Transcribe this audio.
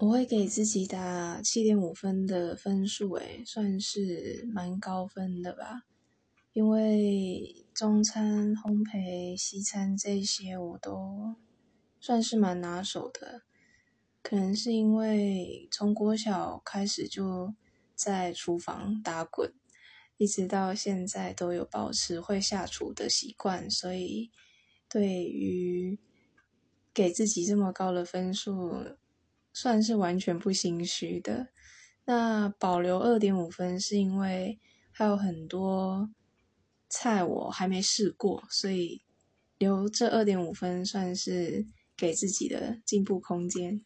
我会给自己打七点五分的分数，诶，算是蛮高分的吧。因为中餐、烘焙、西餐这些我都算是蛮拿手的。可能是因为从国小开始就在厨房打滚，一直到现在都有保持会下厨的习惯，所以对于给自己这么高的分数。算是完全不心虚的。那保留二点五分是因为还有很多菜我还没试过，所以留这二点五分算是给自己的进步空间。